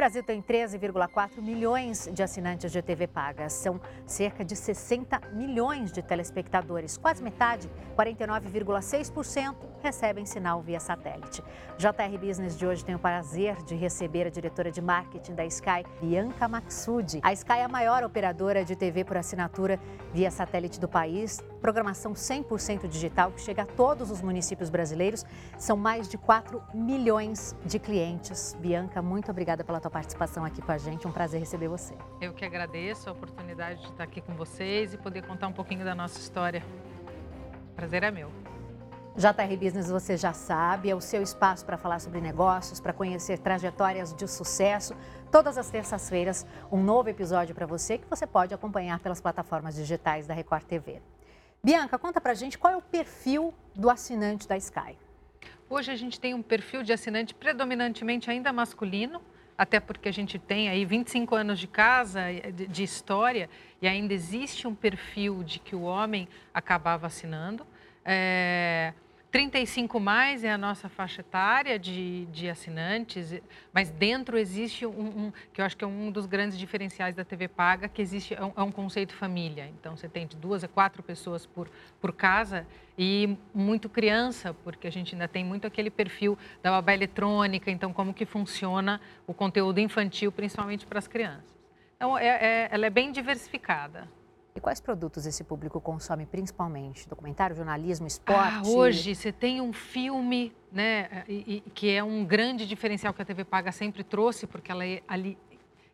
Brasil tem 13,4 milhões de assinantes de TV paga. São cerca de 60 milhões de telespectadores. Quase metade, 49,6%, recebem sinal via satélite. JR Business de hoje tem o prazer de receber a diretora de marketing da Sky, Bianca Maxudi. A Sky é a maior operadora de TV por assinatura via satélite do país. Programação 100% digital que chega a todos os municípios brasileiros. São mais de 4 milhões de clientes. Bianca, muito obrigada pela tua sua participação aqui com a gente. Um prazer receber você. Eu que agradeço a oportunidade de estar aqui com vocês e poder contar um pouquinho da nossa história. Prazer é meu. JR Business, você já sabe, é o seu espaço para falar sobre negócios, para conhecer trajetórias de sucesso. Todas as terças-feiras, um novo episódio para você que você pode acompanhar pelas plataformas digitais da Record TV. Bianca, conta pra gente qual é o perfil do assinante da Sky. Hoje a gente tem um perfil de assinante predominantemente ainda masculino, até porque a gente tem aí 25 anos de casa, de, história, e ainda existe um perfil de que o homem acaba vacinando. É, 35 mais é a nossa faixa etária de, de assinantes, mas dentro existe um, um, que eu acho que é um dos grandes diferenciais da TV Paga, que existe é um, é um, conceito família. Então você tem de duas a quatro pessoas por, por casa e muito criança, porque a gente ainda tem muito aquele perfil da babá eletrônica, então como que funciona o conteúdo infantil, principalmente para as crianças. Então é, é, ela é bem diversificada. E quais produtos esse público consome principalmente? Documentário, jornalismo, esporte? Ah, hoje você tem um filme, né, e, e, que é um grande diferencial que a TV Paga sempre trouxe, porque ela, é ali,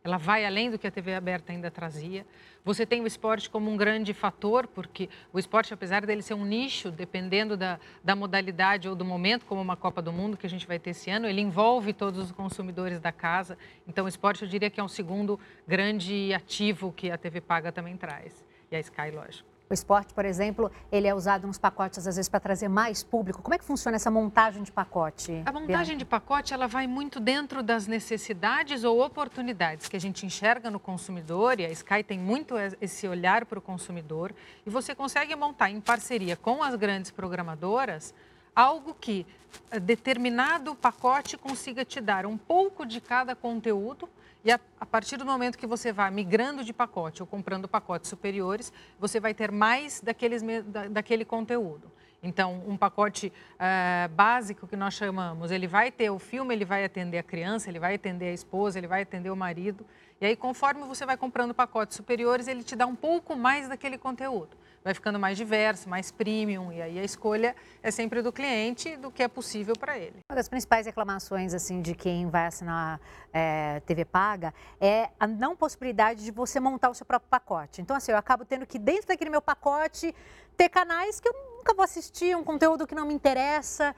ela vai além do que a TV aberta ainda trazia. Você tem o esporte como um grande fator, porque o esporte, apesar dele ser um nicho, dependendo da, da modalidade ou do momento, como uma Copa do Mundo que a gente vai ter esse ano, ele envolve todos os consumidores da casa. Então, o esporte eu diria que é um segundo grande ativo que a TV Paga também traz e a Sky, lógico. O esporte, por exemplo, ele é usado nos pacotes às vezes para trazer mais público. Como é que funciona essa montagem de pacote? A montagem de pacote ela vai muito dentro das necessidades ou oportunidades que a gente enxerga no consumidor e a Sky tem muito esse olhar para o consumidor e você consegue montar em parceria com as grandes programadoras algo que eh, determinado pacote consiga te dar um pouco de cada conteúdo e a, a, partir do momento que você vai migrando de pacote ou comprando pacotes superiores, você vai ter mais daqueles, da, daquele conteúdo. Então, um pacote uh, básico que nós chamamos, ele vai ter o filme, ele vai atender a criança, ele vai atender a esposa, ele vai atender o marido. E aí, conforme você vai comprando pacotes superiores, ele te dá um pouco mais daquele conteúdo vai ficando mais diverso, mais premium, e aí a escolha é sempre do cliente do que é possível para ele. Uma das principais reclamações assim de quem vai assinar é, TV paga é a não possibilidade de você montar o seu próprio pacote. Então, assim, eu acabo tendo que, dentro daquele meu pacote, ter canais que eu nunca vou assistir, um conteúdo que não me interessa.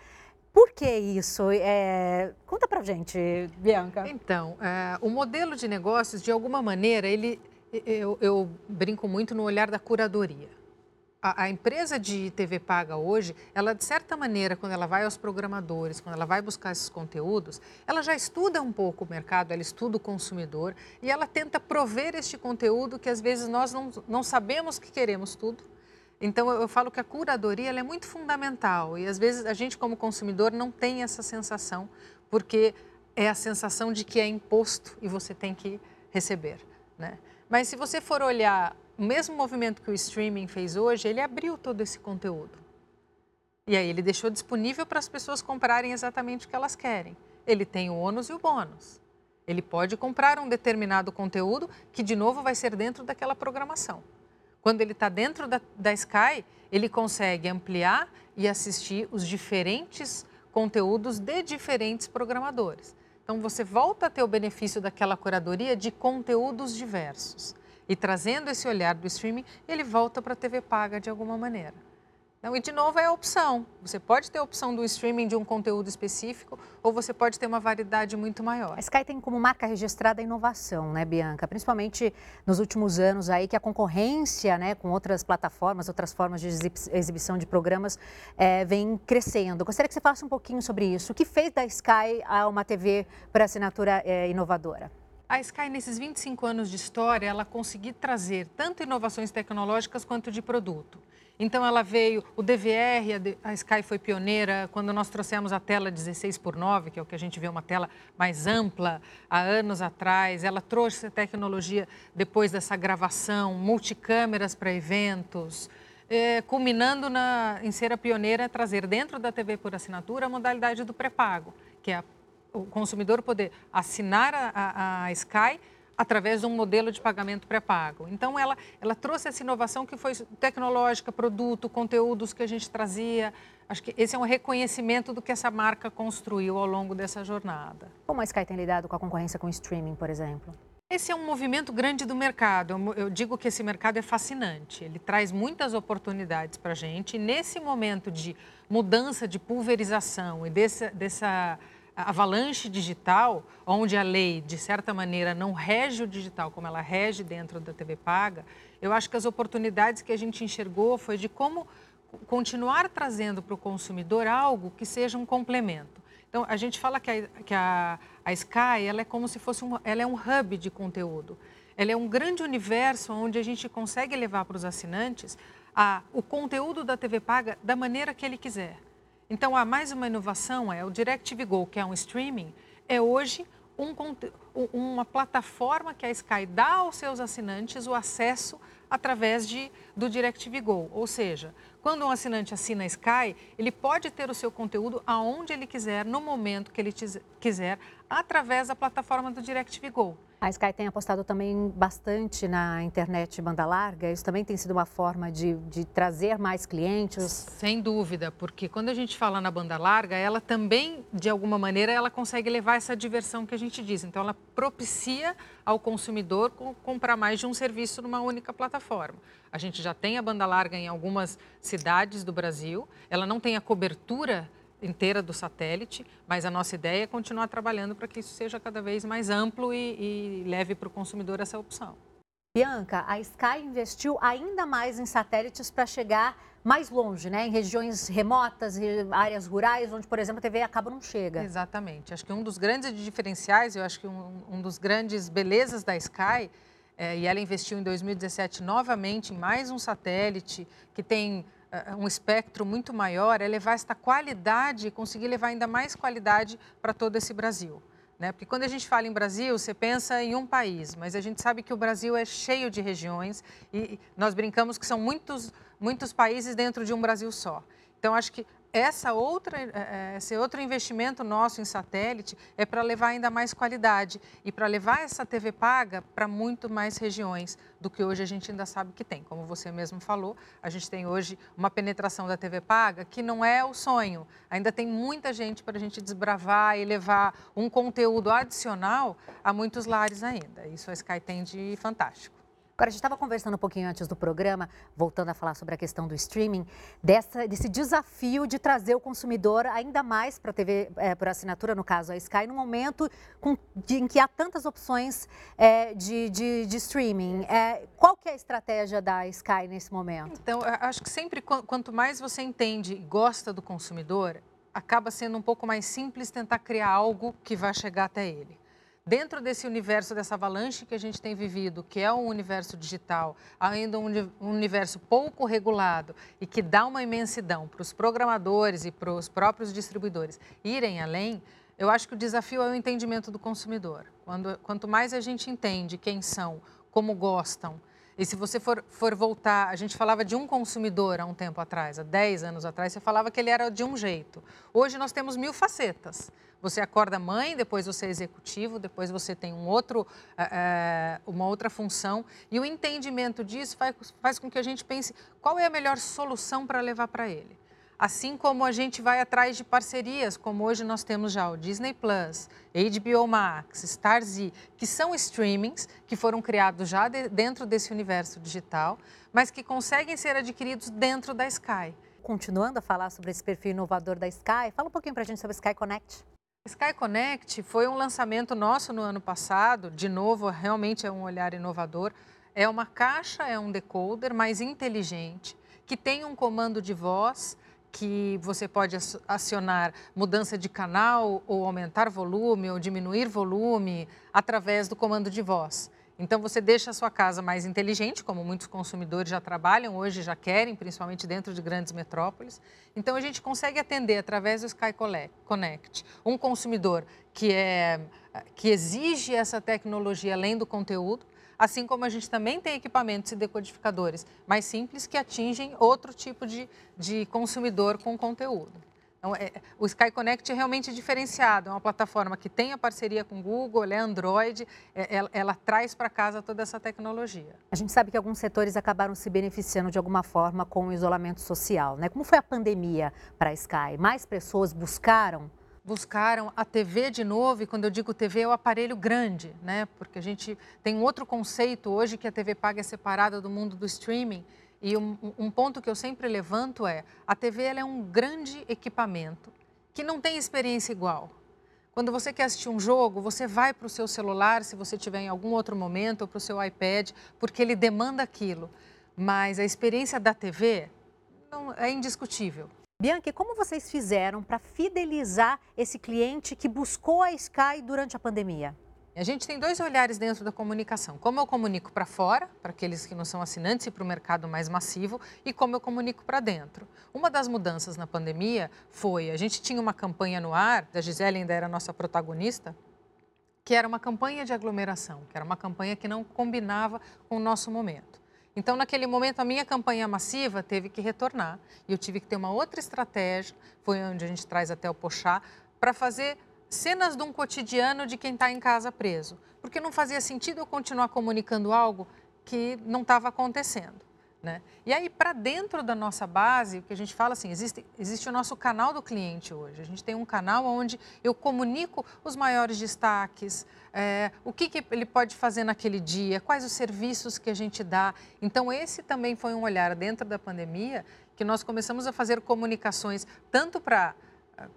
Por que isso? É... Conta pra gente, Bianca. Então, é, o modelo de negócios, de alguma maneira, ele eu, eu, brinco muito no olhar da curadoria a, a, empresa de TV paga hoje, ela de certa maneira, quando ela vai aos programadores, quando ela vai buscar esses conteúdos, ela já estuda um pouco o mercado, ela estuda o consumidor e ela tenta prover este conteúdo que às vezes nós não, não sabemos que queremos tudo. Então eu, eu falo que a curadoria é muito fundamental e às vezes a gente como consumidor não tem essa sensação porque é a sensação de que é imposto e você tem que receber, né? Mas se você for olhar o mesmo movimento que o streaming fez hoje, ele abriu todo esse conteúdo. E aí ele deixou disponível para as pessoas comprarem exatamente o que elas querem. Ele tem o ônus e o bônus. Ele pode comprar um determinado conteúdo que, de novo, vai ser dentro daquela programação. Quando ele está dentro da, da Sky, ele consegue ampliar e assistir os diferentes conteúdos de diferentes programadores. Então, você volta a ter o benefício daquela curadoria de conteúdos diversos. E trazendo esse olhar do streaming, ele volta para a TV paga de alguma maneira. Então, e de novo é a opção. Você pode ter a opção do streaming de um conteúdo específico ou você pode ter uma variedade muito maior. A Sky tem como marca registrada a inovação, né, Bianca? Principalmente nos últimos anos aí que a concorrência, né, com outras plataformas, outras formas de exibição de programas é, vem crescendo. Gostaria que você falasse um pouquinho sobre isso. O que fez da Sky uma TV para assinatura é, inovadora? A Sky, nesses 25 anos de história, ela conseguiu trazer tanto inovações tecnológicas quanto de produto. Então, ela veio, o DVR, a, Sky foi pioneira quando nós trouxemos a tela 16 por 9, que é o que a gente vê uma tela mais ampla, há anos atrás. Ela trouxe a tecnologia depois dessa gravação, multicâmeras para eventos, é, culminando na, em ser a pioneira trazer dentro da TV por assinatura a modalidade do pré-pago, que é a o consumidor poder assinar a, a, Sky através de um modelo de pagamento pré-pago. Então, ela, ela trouxe essa inovação que foi tecnológica, produto, conteúdos que a gente trazia. Acho que esse é um reconhecimento do que essa marca construiu ao longo dessa jornada. Como a Sky tem lidado com a concorrência com o streaming, por exemplo? Esse é um movimento grande do mercado. Eu digo que esse mercado é fascinante. Ele traz muitas oportunidades para a gente. E nesse momento de mudança, de pulverização e desse, dessa avalanche digital, onde a lei, de certa maneira, não rege o digital como ela rege dentro da TV paga, eu acho que as oportunidades que a gente enxergou foi de como continuar trazendo para o consumidor algo que seja um complemento. Então, a gente fala que a, que a, a Sky ela é como se fosse um, ela é um hub de conteúdo. Ela é um grande universo onde a gente consegue levar para os assinantes a, o conteúdo da TV paga da maneira que ele quiser. Então, há mais uma inovação, é o DirecTV Go, que é um streaming, é hoje um, uma plataforma que a Sky dá aos seus assinantes o acesso através de, do DirecTV Go. Ou seja, quando um assinante assina a Sky, ele pode ter o seu conteúdo aonde ele quiser, no momento que ele quiser, através da plataforma do DirecTV Go. A Sky tem apostado também bastante na internet banda larga. Isso também tem sido uma forma de, de, trazer mais clientes? Sem dúvida, porque quando a gente fala na banda larga, ela também, de alguma maneira, ela consegue levar essa diversão que a gente diz. Então, ela propicia ao consumidor comprar mais de um serviço numa única plataforma. A gente já tem a banda larga em algumas cidades do Brasil. Ela não tem a cobertura inteira do satélite, mas a nossa ideia é continuar trabalhando para que isso seja cada vez mais amplo e, e leve para o consumidor essa opção. Bianca, a Sky investiu ainda mais em satélites para chegar mais longe, né? em regiões remotas, áreas rurais, onde, por exemplo, a TV acaba não chega. Exatamente. Acho que um dos grandes diferenciais, eu acho que um, um dos grandes belezas da Sky, é, e ela investiu em 2017 novamente em mais um satélite que tem um espectro muito maior, é levar esta qualidade conseguir levar ainda mais qualidade para todo esse Brasil. Né? Porque quando a gente fala em Brasil, você pensa em um país, mas a gente sabe que o Brasil é cheio de regiões e nós brincamos que são muitos, muitos países dentro de um Brasil só. Então, acho que essa outra, é, é, esse outro investimento nosso em satélite é para levar ainda mais qualidade e para levar essa TV paga para muito mais regiões do que hoje a gente ainda sabe que tem. Como você mesmo falou, a gente tem hoje uma penetração da TV paga que não é o sonho. Ainda tem muita gente para a gente desbravar e levar um conteúdo adicional a muitos lares ainda. Isso a Sky tem de fantástico. Agora, a gente estava conversando um pouquinho antes do programa, voltando a falar sobre a questão do streaming, dessa, desse desafio de trazer o consumidor ainda mais para a TV é, por assinatura, no caso a Sky, num momento com, de, em que há tantas opções é, de, de, de, streaming. É, qual que é a estratégia da Sky nesse momento? Então, acho que sempre, quanto mais você entende e gosta do consumidor, acaba sendo um pouco mais simples tentar criar algo que vai chegar até ele dentro desse universo, dessa avalanche que a gente tem vivido, que é um universo digital, ainda um universo pouco regulado e que dá uma imensidão para os programadores e para os próprios distribuidores irem além, eu acho que o desafio é o entendimento do consumidor. Quando, quanto mais a gente entende quem são, como gostam, e se você for, for voltar, a gente falava de um consumidor há um tempo atrás, há 10 anos atrás, você falava que ele era de um jeito. Hoje nós temos mil facetas. Você acorda mãe, depois você é executivo, depois você tem um outro, é, uma outra função. E o entendimento disso faz, faz com que a gente pense qual é a melhor solução para levar para ele. Assim como a gente vai atrás de parcerias, como hoje nós temos já o Disney Plus, HBO Max, Starz, que são streamings que foram criados já de, dentro desse universo digital, mas que conseguem ser adquiridos dentro da Sky. Continuando a falar sobre esse perfil inovador da Sky, fala um pouquinho para a gente sobre Sky Connect. Sky Connect foi um lançamento nosso no ano passado, de novo, realmente é um olhar inovador. É uma caixa, é um decoder mais inteligente, que tem um comando de voz que você pode acionar mudança de canal ou aumentar volume ou diminuir volume através do comando de voz. Então você deixa a sua casa mais inteligente, como muitos consumidores já trabalham hoje, já querem, principalmente dentro de grandes metrópoles. Então a gente consegue atender através do Sky Connect um consumidor que é que exige essa tecnologia além do conteúdo, assim como a gente também tem equipamentos e decodificadores mais simples que atingem outro tipo de, de consumidor com conteúdo. Então, é, o Sky Connect é realmente diferenciado, é uma plataforma que tem a parceria com o Google, é Android, é, ela, ela, traz para casa toda essa tecnologia. A gente sabe que alguns setores acabaram se beneficiando de alguma forma com o isolamento social. Né? Como foi a pandemia para a Sky? Mais pessoas buscaram? Buscaram a TV de novo, e quando eu digo TV é o aparelho grande, né? porque a gente tem outro conceito hoje que a TV paga é separada do mundo do streaming, e um, um, ponto que eu sempre levanto é: a TV é um grande equipamento que não tem experiência igual. Quando você quer assistir um jogo, você vai para o seu celular, se você tiver em algum outro momento, ou para o seu iPad, porque ele demanda aquilo. Mas a experiência da TV não, é indiscutível. Bianca, como vocês fizeram para fidelizar esse cliente que buscou a Sky durante a pandemia? A gente tem dois olhares dentro da comunicação. Como eu comunico para fora, para aqueles que não são assinantes e para o mercado mais massivo, e como eu comunico para dentro. Uma das mudanças na pandemia foi, a gente tinha uma campanha no ar, a Gisele ainda era nossa protagonista, que era uma campanha de aglomeração, que era uma campanha que não combinava com o nosso momento. Então, naquele momento, a minha campanha massiva teve que retornar e eu tive que ter uma outra estratégia, foi onde a gente traz até o Pochá, para fazer cenas de um cotidiano de quem está em casa preso, porque não fazia sentido eu continuar comunicando algo que não estava acontecendo. Né? E aí, para dentro da nossa base, o que a gente fala assim, existe, existe o nosso canal do cliente hoje. A gente tem um canal onde eu comunico os maiores destaques, é, o que, que ele pode fazer naquele dia, quais os serviços que a gente dá. Então, esse também foi um olhar dentro da pandemia que nós começamos a fazer comunicações tanto para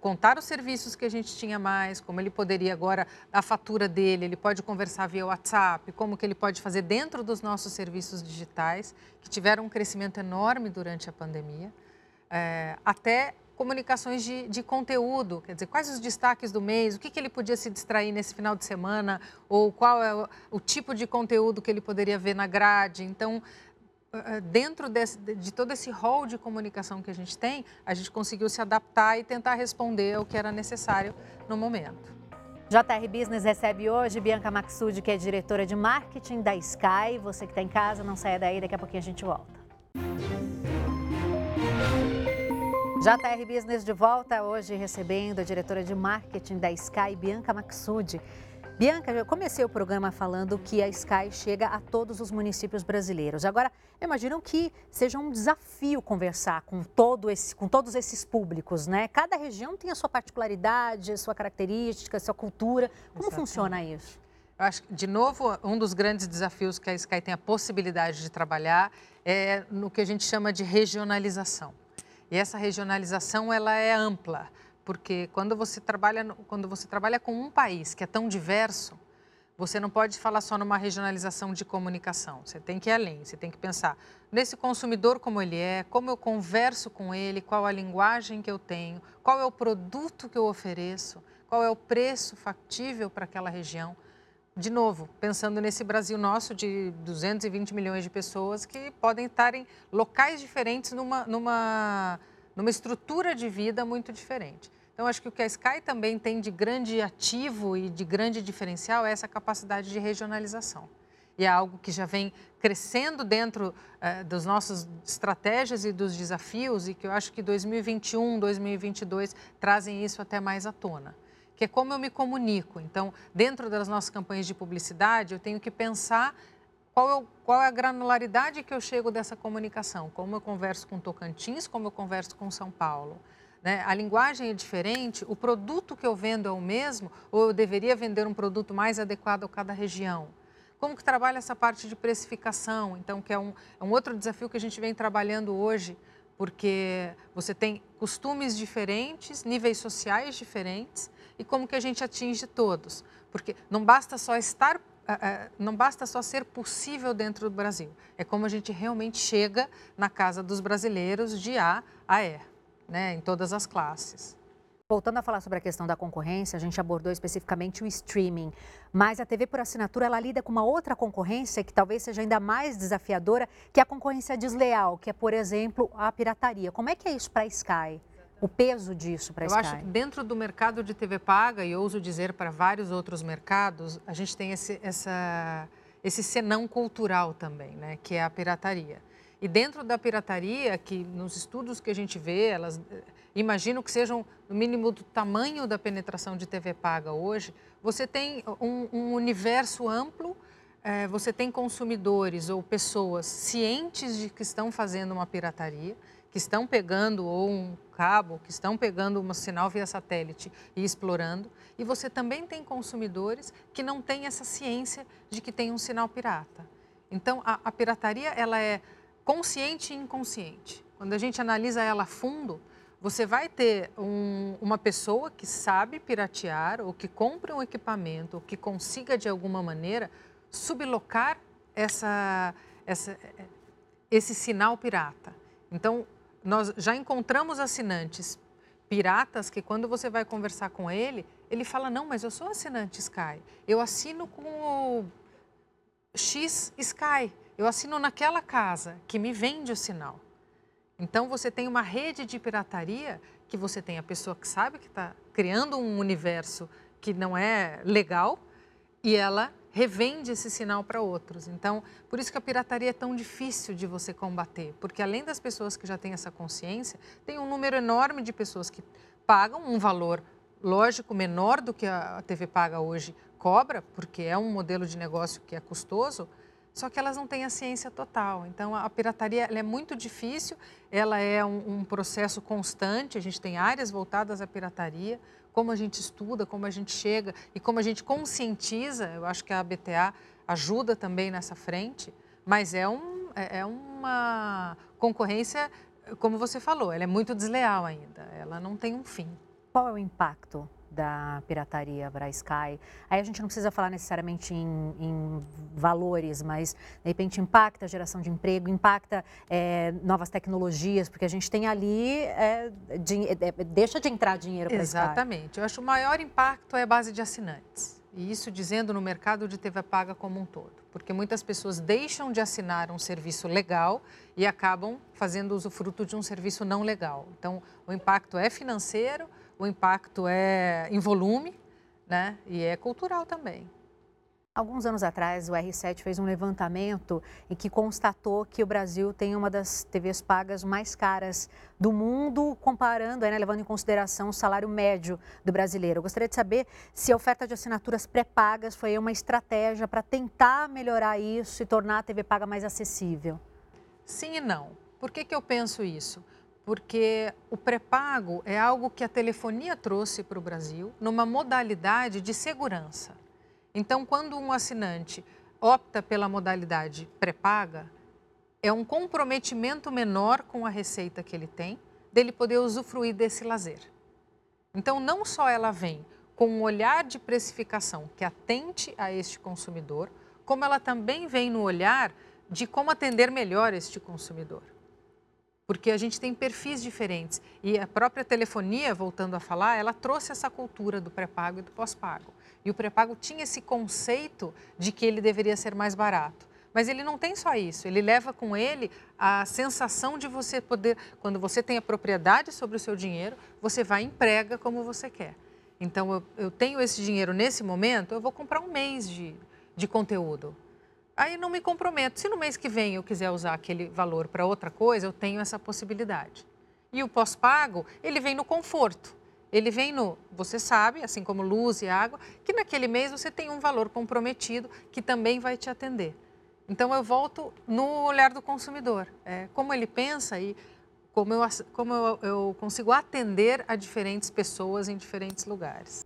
contar os serviços que a gente tinha mais, como ele poderia agora, a fatura dele, ele pode conversar via WhatsApp, como que ele pode fazer dentro dos nossos serviços digitais, que tiveram um crescimento enorme durante a pandemia, é, até comunicações de, de, conteúdo, quer dizer, quais os destaques do mês, o que, que ele podia se distrair nesse final de semana, ou qual é o, o tipo de conteúdo que ele poderia ver na grade. Então, dentro desse, de todo esse rol de comunicação que a gente tem, a gente conseguiu se adaptar e tentar responder ao que era necessário no momento. JR Business recebe hoje Bianca Maxud, que é diretora de marketing da Sky. Você que está em casa, não saia daí, daqui a pouquinho a gente volta. JR Business de volta hoje recebendo a diretora de marketing da Sky, Bianca Maxud. Bianca, eu comecei o programa falando que a Sky chega a todos os municípios brasileiros. Agora, imagino que seja um desafio conversar com, todo esse, com todos esses públicos, né? Cada região tem a sua particularidade, a sua característica, a sua cultura. Como Exatamente. funciona isso? Eu acho que, de novo, um dos grandes desafios que a Sky tem a possibilidade de trabalhar é no que a gente chama de regionalização. E essa regionalização ela é ampla porque quando você trabalha quando você trabalha com um país que é tão diverso, você não pode falar só numa regionalização de comunicação. Você tem que ir além. Você tem que pensar nesse consumidor como ele é, como eu converso com ele, qual a linguagem que eu tenho, qual é o produto que eu ofereço, qual é o preço factível para aquela região. De novo, pensando nesse Brasil nosso de 220 milhões de pessoas que podem estar em locais diferentes numa, numa numa estrutura de vida muito diferente. Então, acho que o que a Sky também tem de grande ativo e de grande diferencial é essa capacidade de regionalização. E é algo que já vem crescendo dentro eh, das nossas estratégias e dos desafios, e que eu acho que 2021, 2022 trazem isso até mais à tona. Que é como eu me comunico. Então, dentro das nossas campanhas de publicidade, eu tenho que pensar qual é, o, qual é, a granularidade que eu chego dessa comunicação? Como eu converso com Tocantins, como eu converso com São Paulo? Né? A linguagem é diferente, o produto que eu vendo é o mesmo ou eu deveria vender um produto mais adequado a cada região? Como que trabalha essa parte de precificação? Então, que é um, é um outro desafio que a gente vem trabalhando hoje, porque você tem costumes diferentes, níveis sociais diferentes, e como que a gente atinge todos? Porque não basta só estar não basta só ser possível dentro do Brasil, é como a gente realmente chega na casa dos brasileiros de A a E. né, em todas as classes. Voltando a falar sobre a questão da concorrência, a gente abordou especificamente o streaming, mas a TV por assinatura ela lida com uma outra concorrência que talvez seja ainda mais desafiadora, que é a concorrência desleal, que é, por exemplo, a pirataria. Como é que é isso para a Sky? O peso disso para a Sky? Eu acho que dentro do mercado de TV paga, e ouso dizer para vários outros mercados, a gente tem esse, essa, esse senão cultural também, né, que é a pirataria. E dentro da pirataria, que nos estudos que a gente vê, elas imagino que sejam no mínimo do tamanho da penetração de TV paga hoje, você tem um, um universo amplo, é, você tem consumidores ou pessoas cientes de que estão fazendo uma pirataria, que estão pegando ou um cabo, que estão pegando um sinal via satélite e explorando, e você também tem consumidores que não têm essa ciência de que tem um sinal pirata. Então, a, a pirataria ela é consciente e inconsciente. Quando a gente analisa ela a fundo, você vai ter um, uma pessoa que sabe piratear ou que compre um equipamento ou que consiga de alguma maneira sublocar essa, essa, esse sinal pirata. Então, nós já encontramos assinantes piratas que quando você vai conversar com ele, ele fala, não, mas eu sou assinante Sky, eu assino com o X Sky, eu assino naquela casa que me vende o sinal. Então você tem uma rede de pirataria que você tem a pessoa que sabe que está criando um universo que não é legal e ela revende esse sinal para outros. Então, por isso que a pirataria é tão difícil de você combater, porque além das pessoas que já têm essa consciência, tem um número enorme de pessoas que pagam um valor lógico menor do que a TV paga hoje cobra, porque é um modelo de negócio que é custoso, só que elas não têm a ciência total. Então, a pirataria é muito difícil, ela é um, um, processo constante, a gente tem áreas voltadas à pirataria, como a gente estuda, como a gente chega e como a gente conscientiza, eu acho que a BTA ajuda também nessa frente, mas é, um, é, é uma concorrência, como você falou, ela é muito desleal ainda, ela não tem um fim. Qual é o impacto da pirataria para a Sky. Aí a gente não precisa falar necessariamente em, em, valores, mas de repente impacta a geração de emprego, impacta é, novas tecnologias, porque a gente tem ali, é, de, é, deixa de entrar dinheiro para. Exatamente. Eu acho que o maior impacto é a base de assinantes. E isso dizendo no mercado de TV paga como um todo. Porque muitas pessoas deixam de assinar um serviço legal e acabam fazendo usufruto de um serviço não legal. Então, o impacto é financeiro, o impacto é em volume né? e é cultural também. Alguns anos atrás, o R7 fez um levantamento em que constatou que o Brasil tem uma das TVs pagas mais caras do mundo, comparando, né, levando em consideração o salário médio do brasileiro. Eu gostaria de saber se a oferta de assinaturas pré-pagas foi uma estratégia para tentar melhorar isso e tornar a TV paga mais acessível. Sim e não. Por que, que eu penso isso? Porque o pré-pago é algo que a telefonia trouxe para o Brasil numa modalidade de segurança. Então, quando um assinante opta pela modalidade pré-paga, é um comprometimento menor com a receita que ele tem, dele poder usufruir desse lazer. Então, não só ela vem com um olhar de precificação que atente a este consumidor, como ela também vem no olhar de como atender melhor este consumidor porque a gente tem perfis diferentes. E a própria telefonia, voltando a falar, ela trouxe essa cultura do pré-pago e do pós-pago. E o pré-pago tinha esse conceito de que ele deveria ser mais barato. Mas ele não tem só isso, ele leva com ele a sensação de você poder, quando você tem a propriedade sobre o seu dinheiro, você vai e emprega como você quer. Então, eu, eu tenho esse dinheiro nesse momento, eu vou comprar um mês de, de conteúdo aí não me comprometo. Se no mês que vem eu quiser usar aquele valor para outra coisa, eu tenho essa possibilidade. E o pós-pago, ele vem no conforto. Ele vem no, você sabe, assim como luz e água, que naquele mês você tem um valor comprometido que também vai te atender. Então eu volto no olhar do consumidor, é, como ele pensa e como, eu, como eu, eu consigo atender a diferentes pessoas em diferentes lugares.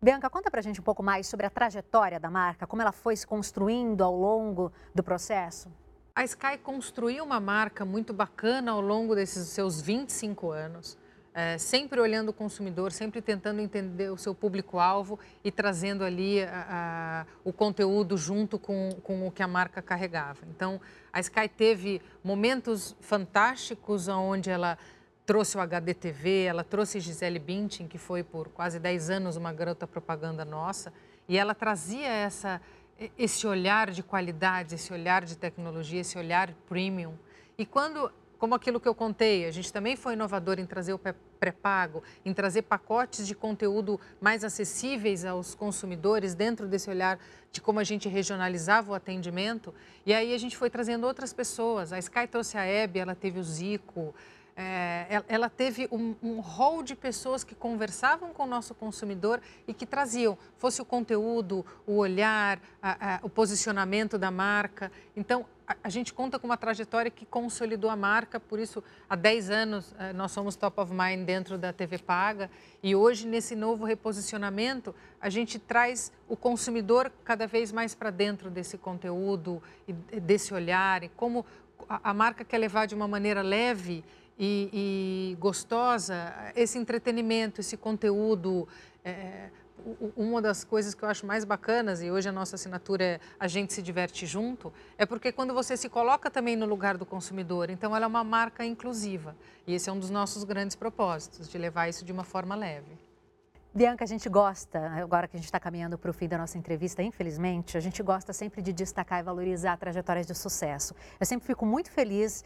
Bianca, conta pra gente um pouco mais sobre a trajetória da marca, como ela foi se construindo ao longo do processo. A Sky construiu uma marca muito bacana ao longo desses seus 25 anos, é, sempre olhando o consumidor, sempre tentando entender o seu público-alvo e trazendo ali a, a, o conteúdo junto com, com o que a marca carregava. Então, a Sky teve momentos fantásticos onde ela trouxe o HDTV, ela trouxe Gisele Bündchen, que foi por quase 10 anos uma garota propaganda nossa, e ela trazia essa, esse olhar de qualidade, esse olhar de tecnologia, esse olhar premium. E quando como aquilo que eu contei, a gente também foi inovador em trazer o pré-pago, em trazer pacotes de conteúdo mais acessíveis aos consumidores, dentro desse olhar de como a gente regionalizava o atendimento. E aí a gente foi trazendo outras pessoas. A Sky trouxe a Hebe, ela teve o Zico, é, ela teve um, um de pessoas que conversavam com o nosso consumidor e que traziam, fosse o conteúdo, o olhar, a, a, o posicionamento da marca. Então, a, a, gente conta com uma trajetória que consolidou a marca, por isso, há 10 anos, é, nós somos top of mind dentro da TV Paga e hoje, nesse novo reposicionamento, a gente traz o consumidor cada vez mais para dentro desse conteúdo, e desse olhar, e como a marca quer levar de uma maneira leve e, e gostosa, esse entretenimento, esse conteúdo. É, uma das coisas que eu acho mais bacanas, e hoje a nossa assinatura é A gente se diverte junto, é porque quando você se coloca também no lugar do consumidor, então ela é uma marca inclusiva. E esse é um dos nossos grandes propósitos, de levar isso de uma forma leve. Bianca, a gente gosta, agora que a gente está caminhando para o fim da nossa entrevista, infelizmente, a gente gosta sempre de destacar e valorizar trajetórias de sucesso. Eu sempre fico muito feliz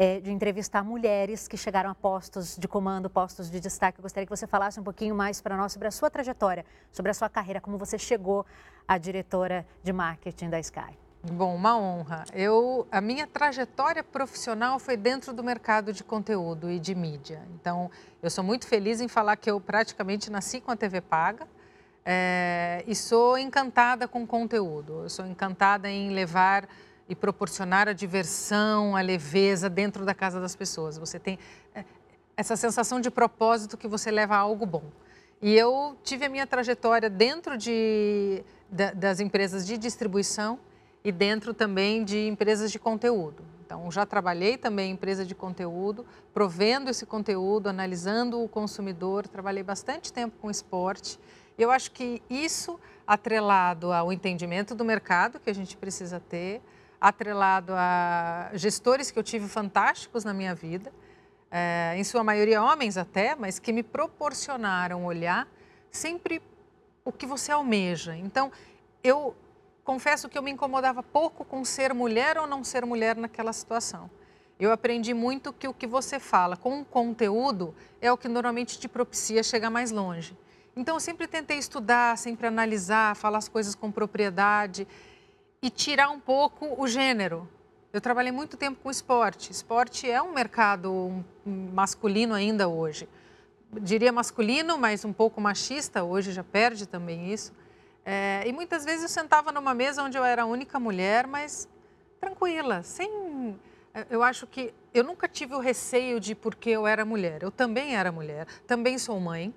é, de entrevistar mulheres que chegaram a postos de comando, postos de destaque. Eu gostaria que você falasse um pouquinho mais para nós sobre a sua trajetória, sobre a sua carreira, como você chegou à diretora de marketing da Sky. Bom, uma honra. Eu, a minha trajetória profissional foi dentro do mercado de conteúdo e de mídia. Então, eu sou muito feliz em falar que eu praticamente nasci com a TV paga é, e sou encantada com conteúdo. Eu sou encantada em levar e proporcionar a diversão, a leveza dentro da casa das pessoas. Você tem é, essa sensação de propósito que você leva a algo bom. E eu tive a minha trajetória dentro de, das empresas de distribuição e dentro também de empresas de conteúdo. Então, já trabalhei também em empresa de conteúdo, provendo esse conteúdo, analisando o consumidor, trabalhei bastante tempo com esporte. Eu acho que isso, atrelado ao entendimento do mercado que a gente precisa ter, atrelado a gestores que eu tive fantásticos na minha vida, é, em sua maioria homens até, mas que me proporcionaram olhar sempre o que você almeja. Então, eu confesso que eu me incomodava pouco com ser mulher ou não ser mulher naquela situação. Eu aprendi muito que o que você fala com o conteúdo é o que normalmente te propicia chegar mais longe. Então, eu sempre tentei estudar, sempre analisar, falar as coisas com propriedade e tirar um pouco o gênero. Eu trabalhei muito tempo com esporte. Esporte é um mercado masculino ainda hoje. Diria masculino, mas um pouco machista, hoje já perde também isso. É, e muitas vezes eu sentava numa mesa onde eu era a única mulher, mas tranquila, sem. Eu acho que eu nunca tive o receio de porque eu era mulher. Eu também era mulher, também sou mãe.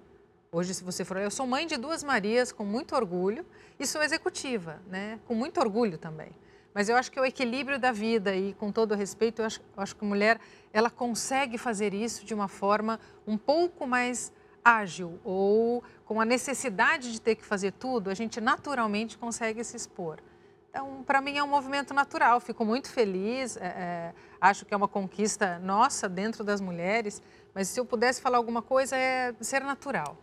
Hoje, se você for, eu sou mãe de duas Marias com muito orgulho e sou executiva, né? Com muito orgulho também. Mas eu acho que é o equilíbrio da vida e, com todo respeito, eu acho, eu acho que a mulher ela consegue fazer isso de uma forma um pouco mais ágil ou com a necessidade de ter que fazer tudo, a gente naturalmente consegue se expor. Então, para mim é um movimento natural. Fico muito feliz. É, é, acho que é uma conquista nossa dentro das mulheres. Mas se eu pudesse falar alguma coisa, é ser natural.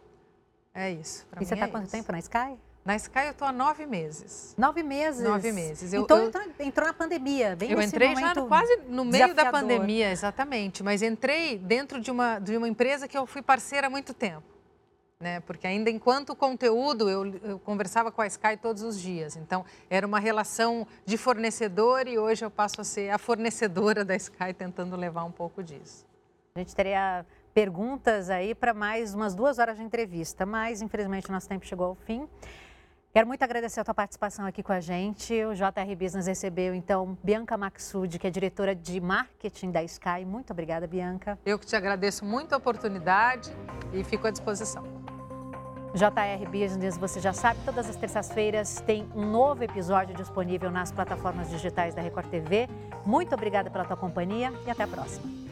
É isso. E você está é quanto isso. tempo na Sky? Na Sky eu estou há nove meses. Nove meses? Nove meses. Eu, então eu, entrou na pandemia, bem Eu entrei já no, quase no meio da pandemia, exatamente. Mas entrei dentro de uma, de uma empresa que eu fui parceira há muito tempo. Né? Porque ainda enquanto conteúdo, eu, eu conversava com a Sky todos os dias. Então, era uma relação de fornecedor e hoje eu passo a ser a fornecedora da Sky, tentando levar um pouco disso. A gente teria perguntas aí para mais umas duas horas de entrevista, mas infelizmente o nosso tempo chegou ao fim. Quero muito agradecer a tua participação aqui com a gente. O JR Business recebeu, então, Bianca Maxud, que é diretora de marketing da Sky. Muito obrigada, Bianca. Eu que te agradeço muito a oportunidade e fico à disposição. JR Business, você já sabe, todas as terças-feiras tem um novo episódio disponível nas plataformas digitais da Record TV. Muito obrigada pela tua companhia e até a próxima.